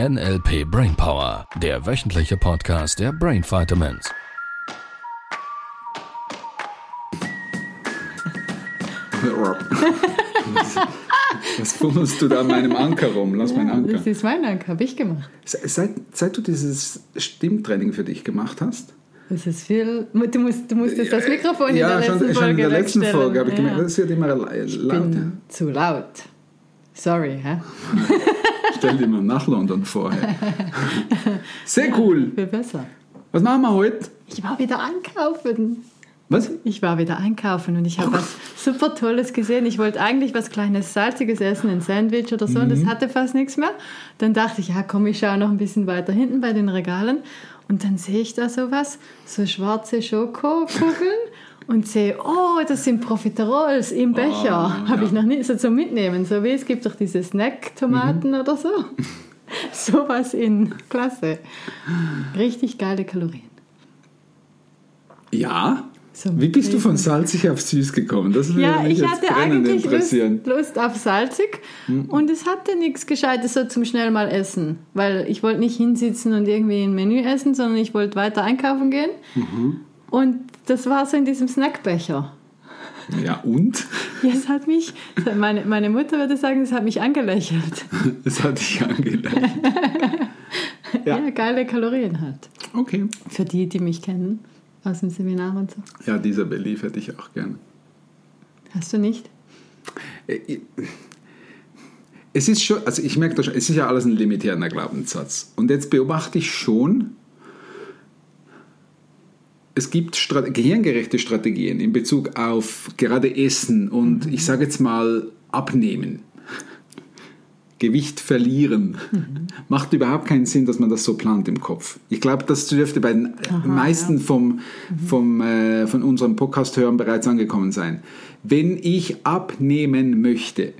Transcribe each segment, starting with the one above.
NLP Brainpower, der wöchentliche Podcast der Brain Vitamins. Was fummelst du da an meinem Anker rum? Lass meinen Anker. Das ist mein Anker, habe ich gemacht. Seit, seit du dieses Stimmtraining für dich gemacht hast, Das ist viel. Du musst, du musst jetzt das Mikrofon ja, in der schon, letzten schon Folge in der letzten wegstellen. Folge habe ich Ja. gemerkt, das wird immer la- Ich lauter. bin zu laut. Sorry, hä? Stell dir mal nach London vorher. Sehr cool. Viel besser. Was machen wir heute? Ich war wieder einkaufen. Was? Ich war wieder einkaufen und ich habe was super Tolles gesehen. Ich wollte eigentlich was kleines Salziges essen, ein Sandwich oder so, und Mhm. das hatte fast nichts mehr. Dann dachte ich, ja komm, ich schaue noch ein bisschen weiter hinten bei den Regalen. Und dann sehe ich da sowas, so schwarze Schokokugeln und sehe, oh, das sind Profiterols im Becher. Oh, Habe ich noch nie so zum Mitnehmen. So wie es gibt doch diese Snack-Tomaten Mhm. oder so. Sowas in Klasse. Richtig geile Kalorien. Ja. So Wie bist du von salzig auf süß gekommen? Das würde Ja, mich ich hatte eigentlich Lust. Lust auf salzig und es hatte nichts Gescheites so zum schnell mal essen, weil ich wollte nicht hinsitzen und irgendwie ein Menü essen, sondern ich wollte weiter einkaufen gehen und das war so in diesem Snackbecher. Ja, und? Ja, es hat mich, meine, meine Mutter würde sagen, es hat mich angelächelt. Es hat dich angeleitet. Ja. Ja. geile Kalorien halt. Okay. Für die, die mich kennen aus dem Seminar und so. Ja, dieser Belief hätte ich auch gerne. Hast du nicht? Äh, Es ist schon, also ich merke das schon, es ist ja alles ein limitierender Glaubenssatz. Und jetzt beobachte ich schon, es gibt Strate gehirngerechte Strategien in Bezug auf gerade Essen und ich sage jetzt mal abnehmen. Gewicht verlieren. Macht überhaupt keinen Sinn, dass man das so plant im Kopf. Ich glaube, das dürfte bei den meisten vom, vom, äh, von unseren Podcast-Hörern bereits angekommen sein. Wenn ich abnehmen möchte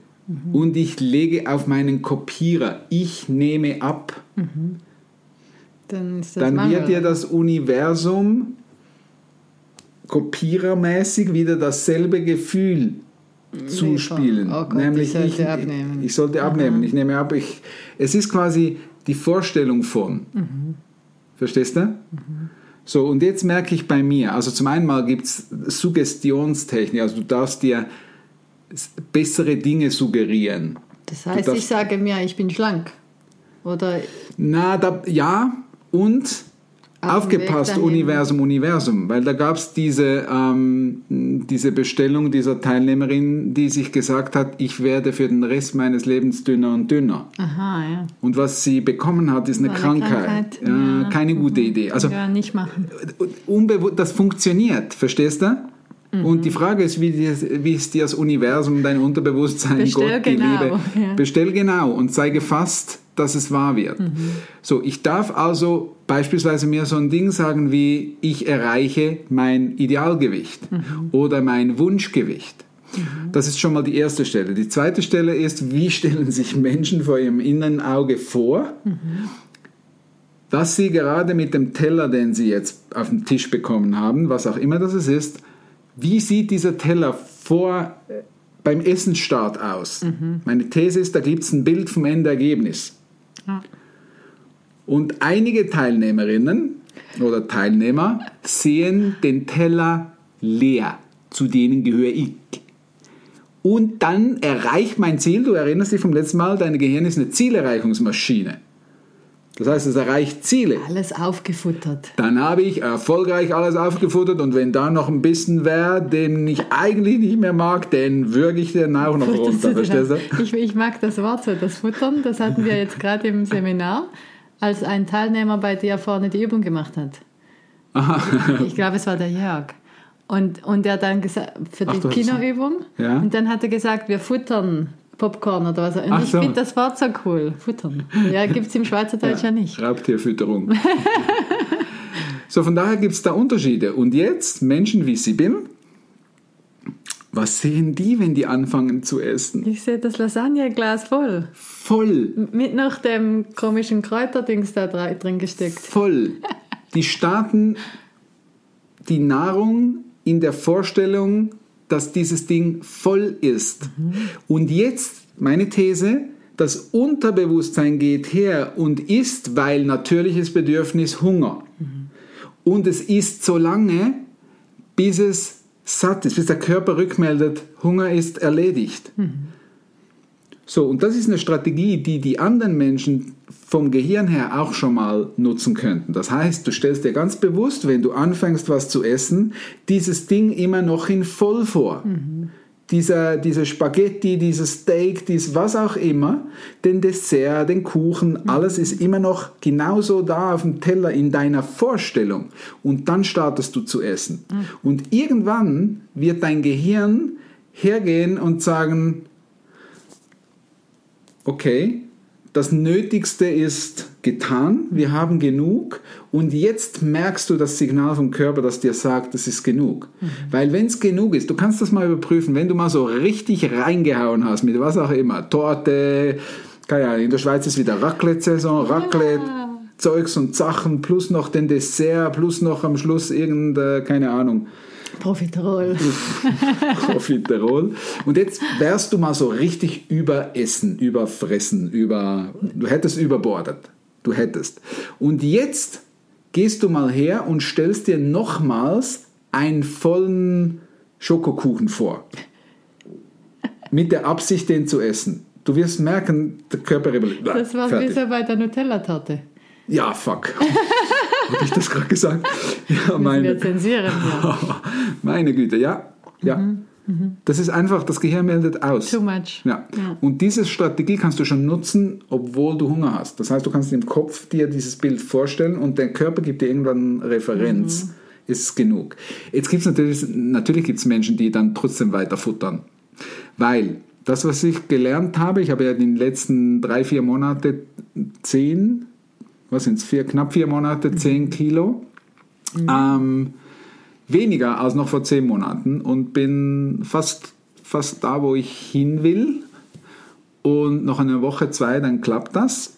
und ich lege auf meinen Kopierer, ich nehme ab, Dann das dann Mangel. wird dir das Universum kopierermäßig wieder dasselbe Gefühl zuspielen. Oh Gott, Nämlich ich sollte abnehmen. Ich sollte abnehmen. Ich nehme ab. Ich, es ist quasi die Vorstellung von. Mhm. Verstehst du? So, und jetzt merke ich bei mir, also zum einen mal gibt es Suggestionstechnik, also du darfst dir bessere Dinge suggerieren. Das heißt, ich sage mir, ich bin schlank. Oder Na, da, ja, und aufgepasst. Universum, Universum, weil da gab es diese, ähm, diese Bestellung dieser Teilnehmerin, die sich gesagt hat, ich werde für den Rest meines Lebens dünner und dünner. Aha, ja. Und was sie bekommen hat, ist eine eine Krankheit. Krankheit, Ja, ja. Mhm. Keine gute Idee. Also ja, nicht machen. unbewusst, das funktioniert, verstehst du? Mhm. Und die Frage ist, wie, dir, wie es dir das Universum, dein Unterbewusstsein, Bestell Gott, die genau, Liebe, ja. bestell genau und sei gefasst, dass es wahr wird. Mhm. So, ich darf also beispielsweise mir so ein Ding sagen wie, ich erreiche mein Idealgewicht Mhm. oder mein Wunschgewicht. Das ist schon mal die erste Stelle. Die zweite Stelle ist, wie stellen sich Menschen vor ihrem inneren Auge vor, dass sie gerade mit dem Teller, den sie jetzt auf dem Tisch bekommen haben, was auch immer das ist, wie sieht dieser Teller vor äh, beim Essensstart aus? Meine These ist, da gibt es ein Bild vom Endergebnis. Ja. Und einige Teilnehmerinnen oder Teilnehmer sehen den Teller leer. Zu denen gehöre ich. Und dann erreicht mein Ziel, du erinnerst dich vom letzten Mal, dein Gehirn ist eine Zielerreichungsmaschine. Das heißt, es erreicht Ziele. Alles aufgefuttert. Dann habe ich erfolgreich alles aufgefuttert und wenn da noch ein bisschen wäre, den ich eigentlich nicht mehr mag, den würge ich dann auch noch runter. Verstehst du? Ich, ich mag das Wort so, das Futtern. Das hatten wir jetzt gerade im Seminar, als ein Teilnehmer bei dir vorne die Übung gemacht hat. Ich glaube, es war der Jörg. Und, und er dann gesagt, für die Kinoübung. Ja. Und dann hat er gesagt, wir futtern Popcorn oder was. Und Ach ich so. finde das Wort so cool. Futtern. Ja, gibt es im Schweizerdeutsch ja, nicht. Raubtierfütterung. so, von daher gibt es da Unterschiede. Und jetzt, Menschen wie Sibyl, was sehen die, wenn die anfangen zu essen? Ich sehe das Lasagneglas voll. Voll, Mit noch dem komischen Kräuterdings da drin gesteckt. voll. Die starten die Nahrung in der Vorstellung, dass dieses Ding voll ist. Und jetzt, meine These, das Unterbewusstsein geht her und isst, weil natürliches Bedürfnis Hunger. Und es isst so lange, bis es satt ist, bis der Körper rückmeldet, Hunger ist erledigt. So, und das ist eine Strategie, die die anderen Menschen vom Gehirn her auch schon mal nutzen könnten. Das heißt, du stellst dir ganz bewusst, wenn du anfängst, was zu essen, dieses Ding immer noch in voll vor. Mhm. Dieser, diese Spaghetti, dieses Steak, dies was auch immer, den Dessert, den Kuchen, mhm. alles ist immer noch genauso da auf dem Teller in deiner Vorstellung. Und dann startest du zu essen. Mhm. Und irgendwann wird dein Gehirn hergehen und sagen, okay, das Nötigste ist getan, wir haben genug und jetzt merkst du das Signal vom Körper, das dir sagt, es ist genug. Mhm. Weil wenn es genug ist, du kannst das mal überprüfen, wenn du mal so richtig reingehauen hast mit was auch immer, Torte, keine Ahnung, in der Schweiz ist wieder Raclette-Saison, Raclette, ja. Zeugs und Sachen, plus noch den Dessert, plus noch am Schluss irgendeine, keine Ahnung, Profiterol. Profiterol. Und jetzt wärst du mal so richtig überessen, überfressen, über, du hättest überbordet. Du hättest. Und jetzt gehst du mal her und stellst dir nochmals einen vollen Schokokuchen vor. Mit der Absicht, den zu essen. Du wirst merken, der Körper rebelliert. Das war so bei der Nutella-Torte. Ja, fuck. Habe ich das gerade gesagt? Ja, meine, wir zensieren, ja. meine Güte, ja. ja. Mhm, mhm. Das ist einfach, das Gehirn meldet aus. Too much. Ja. ja. Und diese Strategie kannst du schon nutzen, obwohl du Hunger hast. Das heißt, du kannst im Kopf dir dieses Bild vorstellen und der Körper gibt dir irgendwann Referenz. Mhm. Ist genug. Jetzt gibt es natürlich, natürlich gibt's Menschen, die dann trotzdem weiter futtern. Weil das, was ich gelernt habe, ich habe ja in den letzten drei, vier Monaten zehn was sind es, vier, knapp vier Monate, zehn Kilo. Mhm. Ähm, weniger als noch vor zehn Monaten und bin fast, fast da, wo ich hin will. Und noch eine Woche, zwei, dann klappt das.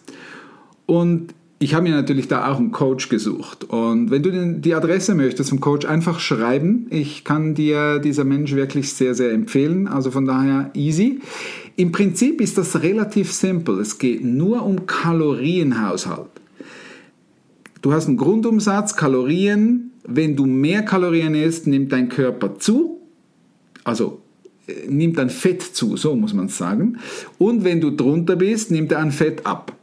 Und ich habe mir natürlich da auch einen Coach gesucht. Und wenn du die Adresse möchtest vom Coach, einfach schreiben. Ich kann dir dieser Mensch wirklich sehr, sehr empfehlen. Also von daher easy. Im Prinzip ist das relativ simpel. Es geht nur um Kalorienhaushalt. Du hast einen Grundumsatz, Kalorien. Wenn du mehr Kalorien isst, nimmt dein Körper zu. Also äh, nimmt dann Fett zu, so muss man sagen. Und wenn du drunter bist, nimmt er an Fett ab.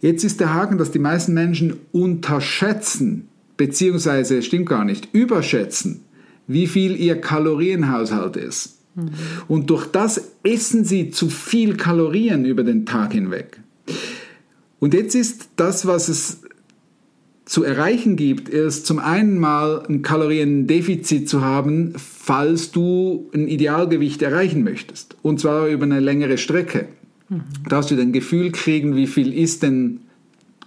Jetzt ist der Haken, dass die meisten Menschen unterschätzen, beziehungsweise stimmt gar nicht, überschätzen, wie viel ihr Kalorienhaushalt ist. Mhm. Und durch das essen sie zu viel Kalorien über den Tag hinweg. Und jetzt ist das, was es zu erreichen gibt, ist zum einen mal ein Kaloriendefizit zu haben, falls du ein Idealgewicht erreichen möchtest. Und zwar über eine längere Strecke. Mhm. Da hast du ein Gefühl kriegen, wie viel ist denn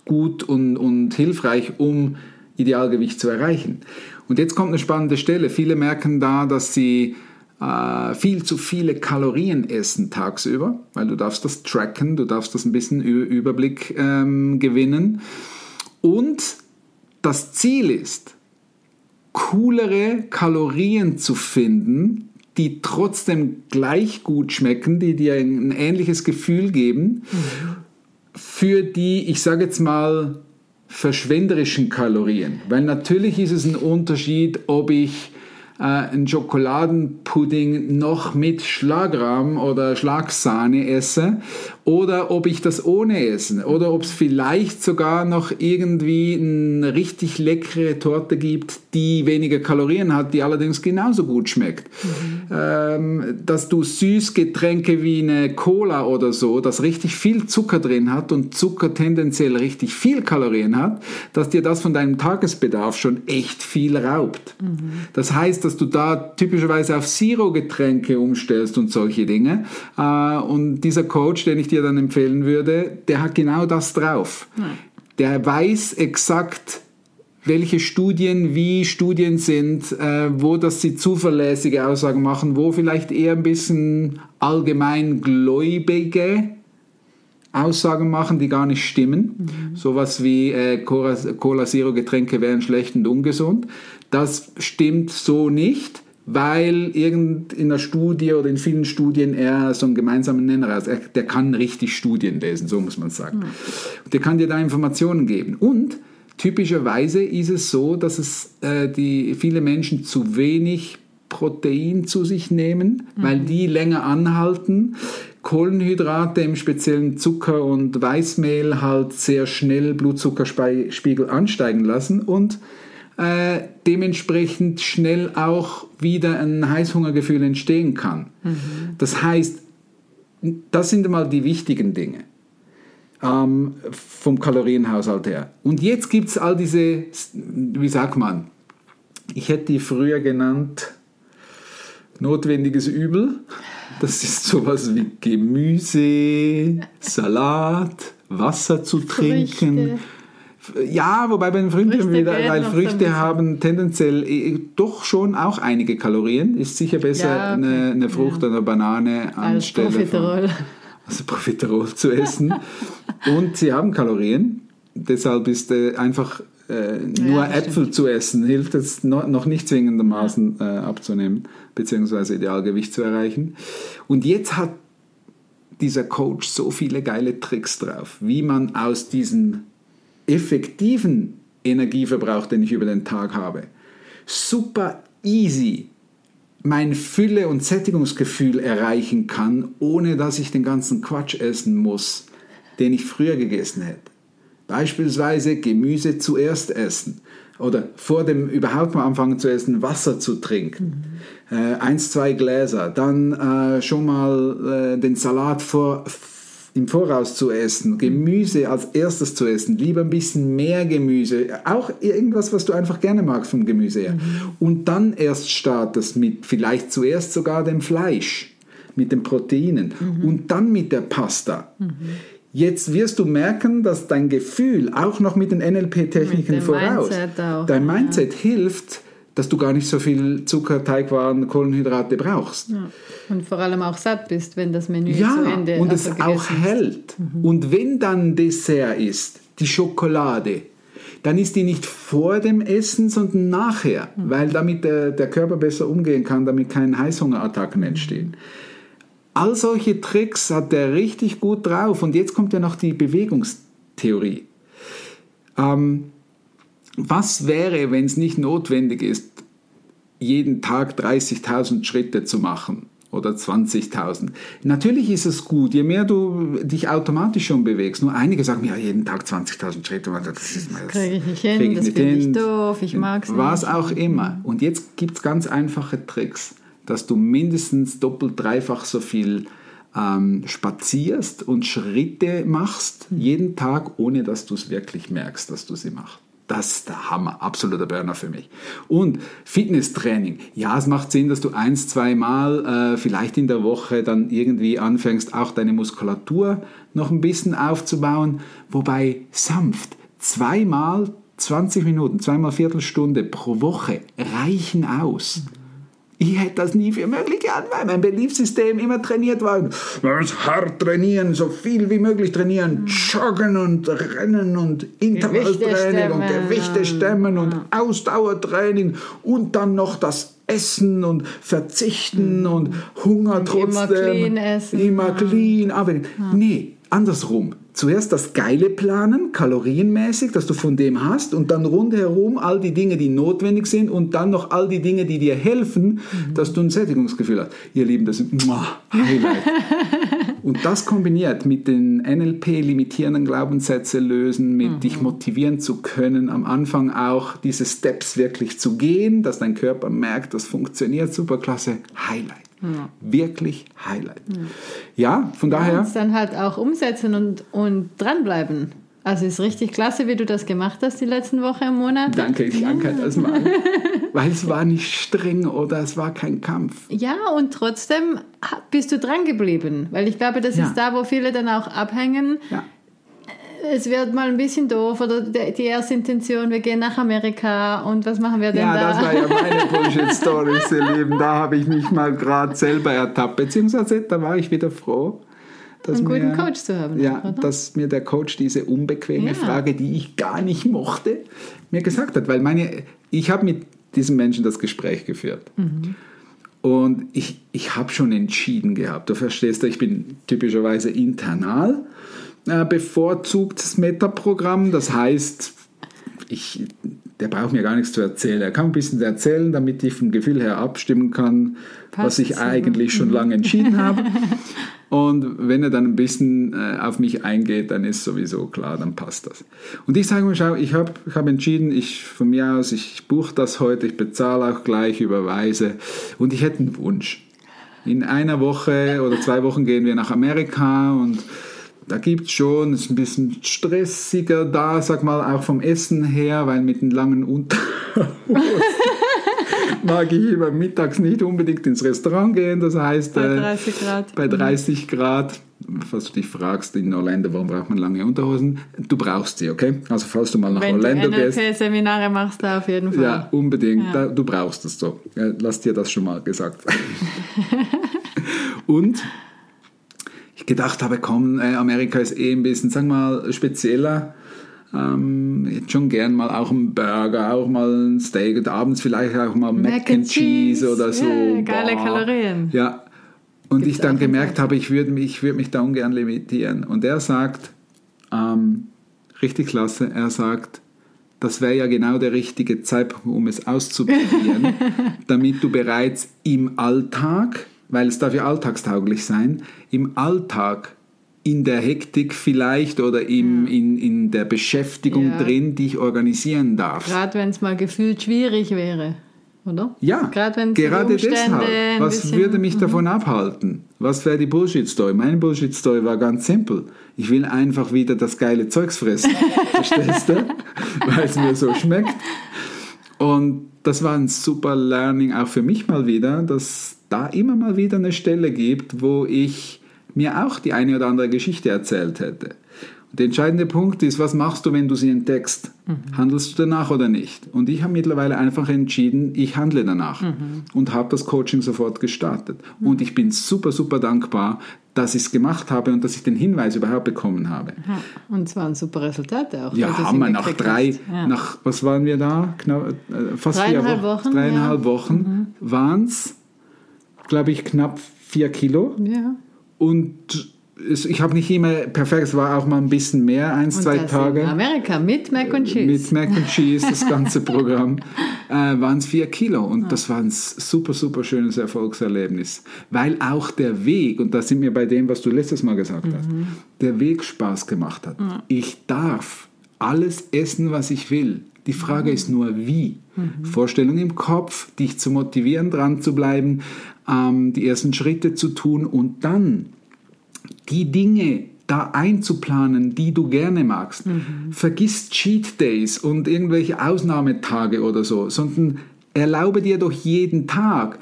gut und, und hilfreich, um Idealgewicht zu erreichen. Und jetzt kommt eine spannende Stelle. Viele merken da, dass sie äh, viel zu viele Kalorien essen tagsüber, weil du darfst das tracken, du darfst das ein bisschen Überblick ähm, gewinnen. Und das Ziel ist, coolere Kalorien zu finden, die trotzdem gleich gut schmecken, die dir ein ähnliches Gefühl geben, für die, ich sage jetzt mal, verschwenderischen Kalorien. Weil natürlich ist es ein Unterschied, ob ich äh, einen Schokoladenpudding noch mit Schlagrahm oder Schlagsahne esse oder ob ich das ohne esse oder ob es vielleicht sogar noch irgendwie eine richtig leckere Torte gibt, die weniger Kalorien hat, die allerdings genauso gut schmeckt. Mhm. Ähm, dass du Süßgetränke wie eine Cola oder so, das richtig viel Zucker drin hat und Zucker tendenziell richtig viel Kalorien hat, dass dir das von deinem Tagesbedarf schon echt viel raubt. Mhm. Das heißt, dass du da typischerweise auf Zero-Getränke umstellst und solche Dinge. Äh, und dieser Coach, den ich dir dann empfehlen würde, der hat genau das drauf. Nein. Der weiß exakt, welche Studien wie Studien sind, äh, wo das sie zuverlässige Aussagen machen, wo vielleicht eher ein bisschen allgemeingläubige Aussagen machen, die gar nicht stimmen. Mhm. Sowas wie äh, Cola, Cola Zero Getränke wären schlecht und ungesund. Das stimmt so nicht, weil irgend in einer Studie oder in vielen Studien er so einen gemeinsamen Nenner hat. Er, der kann richtig Studien lesen, so muss man sagen. Und der kann dir da Informationen geben. Und typischerweise ist es so, dass es äh, die viele Menschen zu wenig Protein zu sich nehmen, weil die länger anhalten. Kohlenhydrate, im speziellen Zucker und Weißmehl, halt sehr schnell Blutzuckerspiegel ansteigen lassen und äh, dementsprechend schnell auch wieder ein Heißhungergefühl entstehen kann. Das heißt, das sind mal die wichtigen Dinge ähm, vom Kalorienhaushalt her. Und jetzt gibt es all diese, wie sagt man, ich hätte die früher genannt, notwendiges Übel. Das ist sowas wie Gemüse, Salat, Wasser zu trinken. Ja, wobei bei den Früchten Früchte wieder, weil Früchte haben tendenziell eh, doch schon auch einige Kalorien. Ist sicher besser, Ja, okay. eine, eine Frucht oder eine Banane Als anstelle von, Profiterol. also Profiterol zu essen. Und sie haben Kalorien. Deshalb ist äh, einfach äh, nur das Äpfel zu essen, hilft es no, noch nicht zwingendermaßen äh, abzunehmen, beziehungsweise Idealgewicht zu erreichen. Und jetzt hat dieser Coach so viele geile Tricks drauf, wie man aus diesem effektiven Energieverbrauch, den ich über den Tag habe, super easy mein Fülle- und Sättigungsgefühl erreichen kann, ohne dass ich den ganzen Quatsch essen muss, den ich früher gegessen hätte. Beispielsweise Gemüse zuerst essen oder vor dem überhaupt mal anfangen zu essen, Wasser zu trinken. Äh, eins, zwei Gläser, dann äh, schon mal äh, den Salat vor, im Voraus zu essen, Gemüse als erstes zu essen, lieber ein bisschen mehr Gemüse, auch irgendwas, was du einfach gerne magst vom Gemüse her. Und dann erst startest mit vielleicht zuerst sogar dem Fleisch, mit den Proteinen. Und dann mit der Pasta. Jetzt wirst du merken, dass dein Gefühl auch noch mit den NLP-Techniken voraus, Mindset auch, dein ja. Mindset hilft, dass du gar nicht so viel Zucker, Teigwaren, Kohlenhydrate brauchst. Ja. Und vor allem auch satt bist, wenn das Menü zu Ja, Ende und also es auch ist. hält. Und wenn dann Dessert ist, die Schokolade, dann ist die nicht vor dem Essen, sondern nachher, weil damit der, der Körper besser umgehen kann, damit keine Heißhungerattacken entstehen. All solche Tricks hat der richtig gut drauf. Und jetzt kommt ja noch die Bewegungstheorie. Ähm, was wäre, wenn es nicht notwendig ist, jeden Tag 30.000 Schritte zu machen oder 20.000? Natürlich ist es gut, je mehr du dich automatisch schon bewegst. Nur einige sagen, ja, jeden Tag 20.000 Schritte, das, ist, das kriege ich nicht hin, das finde ich doof, ich mag's Was nicht. auch immer. Und jetzt gibt es ganz einfache Tricks, dass du mindestens doppelt, dreifach so viel ähm, spazierst und Schritte machst Hm. jeden Tag, ohne dass du es wirklich merkst, dass du sie machst. Das ist der Hammer, absoluter Burner für mich. Und Fitnesstraining. Ja, es macht Sinn, dass du eins, zweimal äh, vielleicht in der Woche dann irgendwie anfängst, auch deine Muskulatur noch ein bisschen aufzubauen. Wobei sanft, zweimal 20 Minuten, zweimal Viertelstunde pro Woche reichen aus. Ich hätte das nie für möglich gehalten, weil mein Beliefssystem immer trainiert war. Man muss hart trainieren, so viel wie möglich trainieren, joggen und rennen und Intervalltraining und. Gewichte stemmen und Ausdauertraining und dann noch das Essen und Verzichten und Hunger Und immer trotzdem. clean essen. Immer clean. Aber nee, andersrum. Zuerst das Geile planen, kalorienmäßig, dass du von dem hast und dann rundherum all die Dinge, die notwendig sind und dann noch all die Dinge, die dir helfen, dass du ein Sättigungsgefühl hast. Ihr Lieben, das ist Highlight. Und das kombiniert mit den NLP-limitierenden Glaubenssätze lösen, mit dich motivieren zu können, am Anfang auch diese Steps wirklich zu gehen, dass dein Körper merkt, das funktioniert, superklasse, Highlight. Wirklich Highlight. Ja, von daher. Und dann halt auch umsetzen und, und dranbleiben. Also ist richtig klasse, wie du das gemacht hast die letzten Woche im Monat. Danke, ich danke das mal. Weil es war nicht streng oder es war kein Kampf. Ja, und trotzdem bist du dran geblieben. Weil ich glaube, das Ja. ist da, wo viele dann auch abhängen. Ja. Es wird mal ein bisschen doof oder der- die erste Intention, wir gehen nach Amerika und was machen wir denn Ja, da? das war ja meine Bullshit-Stories, ihr Lieben. Da habe ich mich mal gerade selber ertappt. Beziehungsweise da war ich wieder froh, dass, Einen guten mir, Coach zu haben, Ja, oder? dass mir der Coach diese unbequeme Ja. Frage, die ich gar nicht mochte, mir gesagt hat. Weil meine, ich habe mit diesem Menschen das Gespräch geführt. Mhm. Und ich, ich habe schon entschieden gehabt. Du verstehst, ich bin typischerweise internal äh, bevorzugtes Metaprogramm. Das heißt, ich, der braucht mir gar nichts zu erzählen. Er kann ein bisschen erzählen, damit ich vom Gefühl her abstimmen kann, Passt was ich eigentlich schon lange entschieden habe. Und wenn er dann ein bisschen äh, auf mich eingeht, dann ist sowieso klar, dann passt das. Und ich sage mir, schau, ich habe ich hab entschieden, ich von mir aus, ich buche das heute, ich bezahle auch gleich, überweise. Und ich hätte einen Wunsch. In einer Woche oder zwei Wochen gehen wir nach Amerika und da gibt es schon, ist ein bisschen stressiger da, sag mal, auch vom Essen her, weil mit den langen Unterhosen mag ich immer mittags nicht unbedingt ins Restaurant gehen. Das heißt, bei 30 äh, Grad. Bei 30 Grad, falls du dich fragst in Orlando, warum braucht man lange Unterhosen? Du brauchst sie, okay? Also falls du mal nach Wenn Orlando du gehst. NLP-Seminare machst du auf jeden Fall. Ja, unbedingt. Ja. du brauchst es so. Lass dir das schon mal gesagt. Und ich gedacht habe, komm, äh, Amerika ist eh ein bisschen, sagen wir mal, spezieller ähm, jetzt schon gern mal auch einen Burger, auch mal ein Steak und abends vielleicht auch mal Mac, Mac and Cheese, Cheese oder so. Yeah, geile Boah. Kalorien. Ja. Und Gibt's ich dann gemerkt habe, ich würde mich, würd mich da ungern limitieren. Und er sagt, ähm, richtig klasse, er sagt, das wäre ja genau der richtige Zeitpunkt, um es auszuprobieren, damit du bereits im Alltag, weil es darf ja alltagstauglich sein, im Alltag in der Hektik vielleicht oder im, ja. in, in der Beschäftigung ja. drin, die ich organisieren darf. Gerade wenn es mal gefühlt schwierig wäre, oder? Ja, gerade, gerade deshalb. Was würde mich mhm. davon abhalten? Was wäre die Bullshit-Story? Meine Bullshit-Story war ganz simpel. Ich will einfach wieder das geile Zeugs fressen. Verstehst du? Weil es mir so schmeckt. Und das war ein super Learning auch für mich mal wieder, dass da immer mal wieder eine Stelle gibt, wo ich mir auch die eine oder andere Geschichte erzählt hätte. Und der entscheidende Punkt ist, was machst du, wenn du sie entdeckst? Mhm. Handelst du danach oder nicht? Und ich habe mittlerweile einfach entschieden, ich handle danach mhm. und habe das Coaching sofort gestartet. Mhm. Und ich bin super, super dankbar, dass ich es gemacht habe und dass ich den Hinweis überhaupt bekommen habe. Ja, und zwar ein super Resultat auch. Ja, haben wir nach drei, ja. nach, was waren wir da? Knapp, äh, fast vier Wochen, Wochen, dreieinhalb ja. Wochen mhm. waren es, glaube ich, knapp vier Kilo. Ja. Und es, ich habe nicht immer perfekt, es war auch mal ein bisschen mehr, eins, und zwei Tage. In Amerika mit Mac und Cheese. Mit Mac und Cheese, das ganze Programm, äh, waren es vier Kilo. Und ja. das war ein super, super schönes Erfolgserlebnis. Weil auch der Weg, und da sind wir bei dem, was du letztes Mal gesagt mhm. hast, der Weg Spaß gemacht hat. Ja. Ich darf alles essen, was ich will. Die Frage mhm. ist nur, wie. Mhm. Vorstellung im Kopf, dich zu motivieren, dran zu bleiben, ähm, die ersten Schritte zu tun und dann die Dinge da einzuplanen, die du gerne magst. Mhm. Vergiss Cheat Days und irgendwelche Ausnahmetage oder so, sondern erlaube dir doch jeden Tag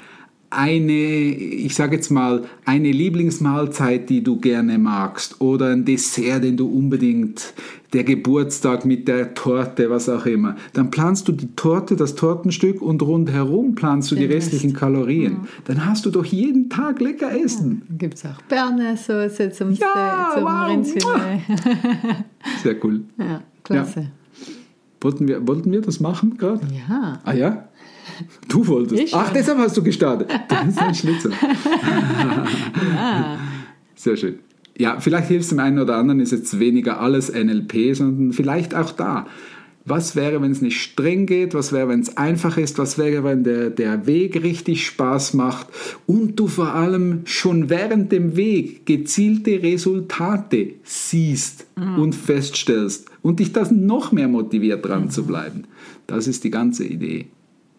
eine, ich sage jetzt mal, eine Lieblingsmahlzeit, die du gerne magst oder ein Dessert, den du unbedingt, der Geburtstag mit der Torte, was auch immer. Dann planst du die Torte, das Tortenstück und rundherum planst du Den die restlichen Rest. Kalorien. Ja. Dann hast du doch jeden Tag lecker Essen. Ja. Gibt es auch Bernesauce zum, ja, zum wow. Rindsfilet. Sehr cool. Ja, klasse. Ja. Wollten, wir, wollten wir das machen gerade? Ja. Ah ja? Du wolltest. Ich Ach, deshalb hast du gestartet. Das ist ein Schlitzer. ja. Sehr schön. Ja, vielleicht hilft es dem einen oder anderen, ist jetzt weniger alles NLP, sondern vielleicht auch da. Was wäre, wenn es nicht streng geht? Was wäre, wenn es einfach ist? Was wäre, wenn der, der Weg richtig Spaß macht und du vor allem schon während dem Weg gezielte Resultate siehst mhm. und feststellst und dich das noch mehr motiviert, dran mhm. zu bleiben? Das ist die ganze Idee.